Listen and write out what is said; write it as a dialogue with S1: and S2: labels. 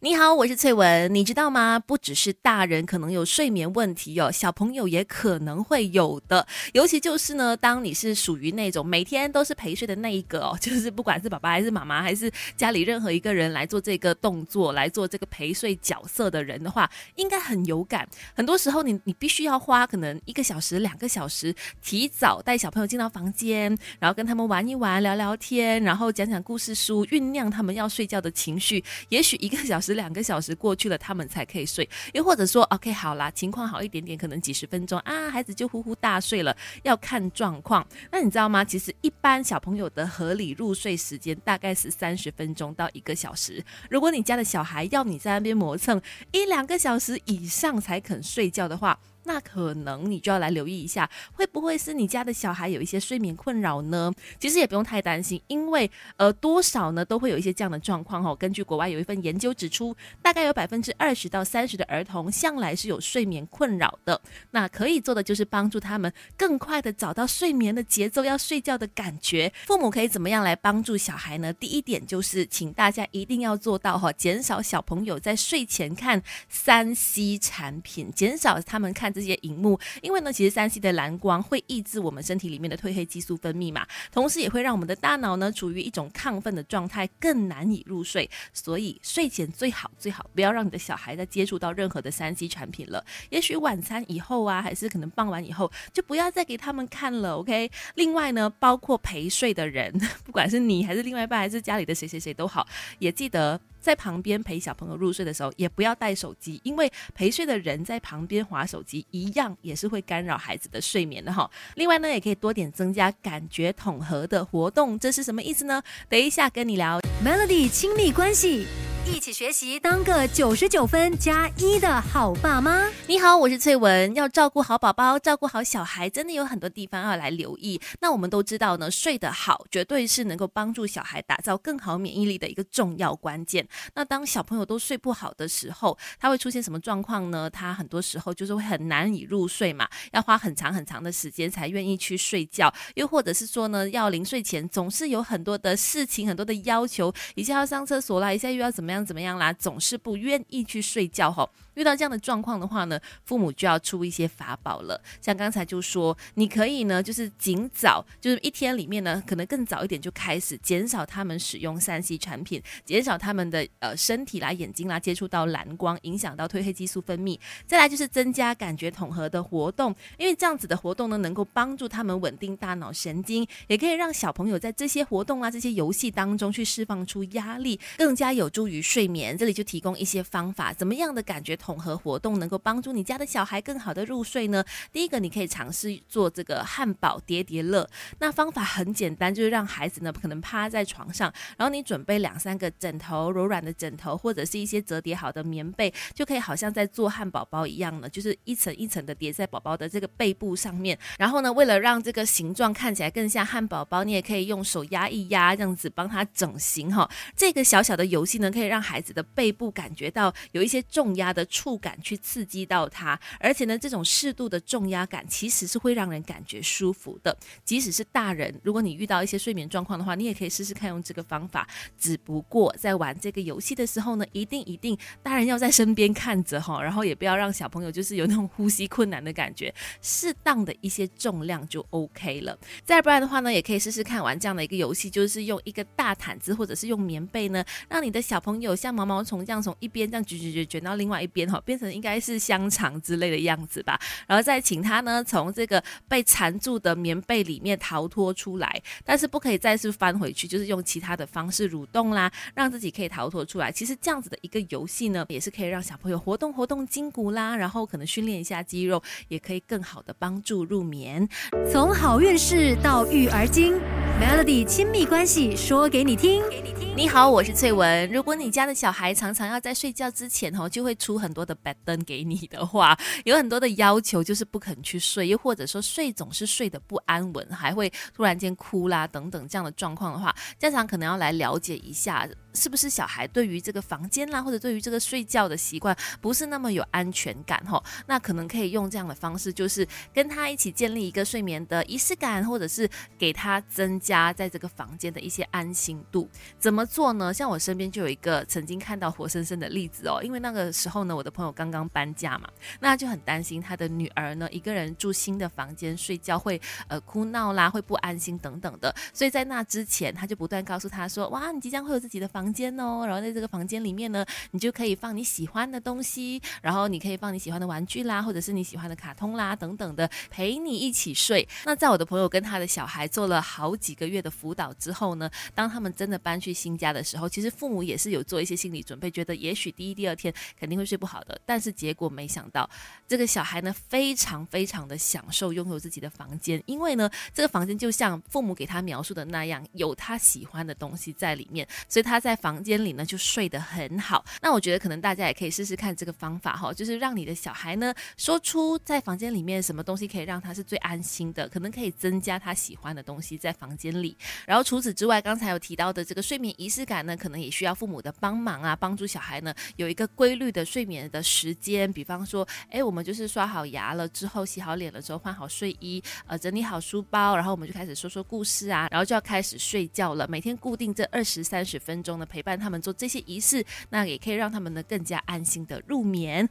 S1: 你好，我是翠文。你知道吗？不只是大人可能有睡眠问题哦，小朋友也可能会有的。尤其就是呢，当你是属于那种每天都是陪睡的那一个哦，就是不管是爸爸还是妈妈，还是家里任何一个人来做这个动作，来做这个陪睡角色的人的话，应该很有感。很多时候，你你必须要花可能一个小时、两个小时，提早带小朋友进到房间，然后跟他们玩一玩、聊聊天，然后讲讲故事书，酝酿他们要睡觉的情绪。也许一个小时。两个小时过去了，他们才可以睡。又或者说，OK，好啦，情况好一点点，可能几十分钟啊，孩子就呼呼大睡了。要看状况。那你知道吗？其实一般小朋友的合理入睡时间大概是三十分钟到一个小时。如果你家的小孩要你在那边磨蹭一两个小时以上才肯睡觉的话，那可能你就要来留意一下，会不会是你家的小孩有一些睡眠困扰呢？其实也不用太担心，因为呃多少呢都会有一些这样的状况哈。根据国外有一份研究指出，大概有百分之二十到三十的儿童向来是有睡眠困扰的。那可以做的就是帮助他们更快的找到睡眠的节奏，要睡觉的感觉。父母可以怎么样来帮助小孩呢？第一点就是，请大家一定要做到哈，减少小朋友在睡前看三 C 产品，减少他们看。这些荧幕，因为呢，其实三 C 的蓝光会抑制我们身体里面的褪黑激素分泌嘛，同时也会让我们的大脑呢处于一种亢奋的状态，更难以入睡。所以睡前最好最好不要让你的小孩再接触到任何的三 C 产品了。也许晚餐以后啊，还是可能傍晚以后，就不要再给他们看了。OK。另外呢，包括陪睡的人，不管是你还是另外一半，还是家里的谁谁谁都好，也记得。在旁边陪小朋友入睡的时候，也不要带手机，因为陪睡的人在旁边划手机，一样也是会干扰孩子的睡眠的哈。另外呢，也可以多点增加感觉统合的活动，这是什么意思呢？等一下跟你聊
S2: ，Melody 亲密关系。一起学习，当个九十九分加一的好爸妈。
S1: 你好，我是翠文。要照顾好宝宝，照顾好小孩，真的有很多地方要来留意。那我们都知道呢，睡得好绝对是能够帮助小孩打造更好免疫力的一个重要关键。那当小朋友都睡不好的时候，他会出现什么状况呢？他很多时候就是会很难以入睡嘛，要花很长很长的时间才愿意去睡觉。又或者是说呢，要临睡前总是有很多的事情、很多的要求，一下要上厕所啦，一下又要怎么样？怎么样啦？总是不愿意去睡觉哈。遇到这样的状况的话呢，父母就要出一些法宝了。像刚才就说，你可以呢，就是尽早，就是一天里面呢，可能更早一点就开始减少他们使用三 C 产品，减少他们的呃身体啦、眼睛啦接触到蓝光，影响到褪黑激素分泌。再来就是增加感觉统合的活动，因为这样子的活动呢，能够帮助他们稳定大脑神经，也可以让小朋友在这些活动啊、这些游戏当中去释放出压力，更加有助于睡眠。这里就提供一些方法，怎么样的感觉统。合活动能够帮助你家的小孩更好的入睡呢？第一个，你可以尝试做这个汉堡叠叠乐。那方法很简单，就是让孩子呢可能趴在床上，然后你准备两三个枕头，柔软的枕头或者是一些折叠好的棉被，就可以好像在做汉堡包一样呢，就是一层一层的叠在宝宝的这个背部上面。然后呢，为了让这个形状看起来更像汉堡包，你也可以用手压一压，这样子帮他整形哈。这个小小的游戏呢，可以让孩子的背部感觉到有一些重压的。触感去刺激到他，而且呢，这种适度的重压感其实是会让人感觉舒服的。即使是大人，如果你遇到一些睡眠状况的话，你也可以试试看用这个方法。只不过在玩这个游戏的时候呢，一定一定大人要在身边看着哈，然后也不要让小朋友就是有那种呼吸困难的感觉。适当的一些重量就 OK 了。再不然的话呢，也可以试试看玩这样的一个游戏，就是用一个大毯子或者是用棉被呢，让你的小朋友像毛毛虫这样从一边这样卷卷卷卷到另外一边。哈，变成应该是香肠之类的样子吧，然后再请他呢从这个被缠住的棉被里面逃脱出来，但是不可以再次翻回去，就是用其他的方式蠕动啦，让自己可以逃脱出来。其实这样子的一个游戏呢，也是可以让小朋友活动活动筋骨啦，然后可能训练一下肌肉，也可以更好的帮助入眠。
S2: 从好运事到育儿经，Melody 亲密关系说给你听。
S1: 你好，我是翠文。如果你你家的小孩常常要在睡觉之前哦，就会出很多的白灯给你的话，有很多的要求就是不肯去睡，又或者说睡总是睡得不安稳，还会突然间哭啦等等这样的状况的话，家长可能要来了解一下。是不是小孩对于这个房间啦，或者对于这个睡觉的习惯不是那么有安全感哈？那可能可以用这样的方式，就是跟他一起建立一个睡眠的仪式感，或者是给他增加在这个房间的一些安心度。怎么做呢？像我身边就有一个曾经看到活生生的例子哦，因为那个时候呢，我的朋友刚刚搬家嘛，那就很担心他的女儿呢一个人住新的房间睡觉会呃哭闹啦，会不安心等等的，所以在那之前他就不断告诉他说，哇，你即将会有自己的房间哦，然后在这个房间里面呢，你就可以放你喜欢的东西，然后你可以放你喜欢的玩具啦，或者是你喜欢的卡通啦等等的，陪你一起睡。那在我的朋友跟他的小孩做了好几个月的辅导之后呢，当他们真的搬去新家的时候，其实父母也是有做一些心理准备，觉得也许第一、第二天肯定会睡不好的。但是结果没想到，这个小孩呢非常非常的享受拥有自己的房间，因为呢这个房间就像父母给他描述的那样，有他喜欢的东西在里面，所以他在房间里呢就睡得很好。那我觉得可能大家也可以试试看这个方法哈，就是让你的小孩呢说出在房间里面什么东西可以让他是最安心的，可能可以增加他喜欢的东西在房间里。然后除此之外，刚才有提到的这个睡眠仪式感呢，可能也需要父母的帮忙啊，帮助小孩呢有一个规律的睡眠的时间。比方说，哎，我们就是刷好牙了之后，洗好脸了之后，换好睡衣，呃，整理好书包，然后我们就开始说说故事啊，然后就要开始睡觉了。每天固定这二十三十分钟的陪伴他们做这些仪式，那也可以让他们呢更加安心的入眠。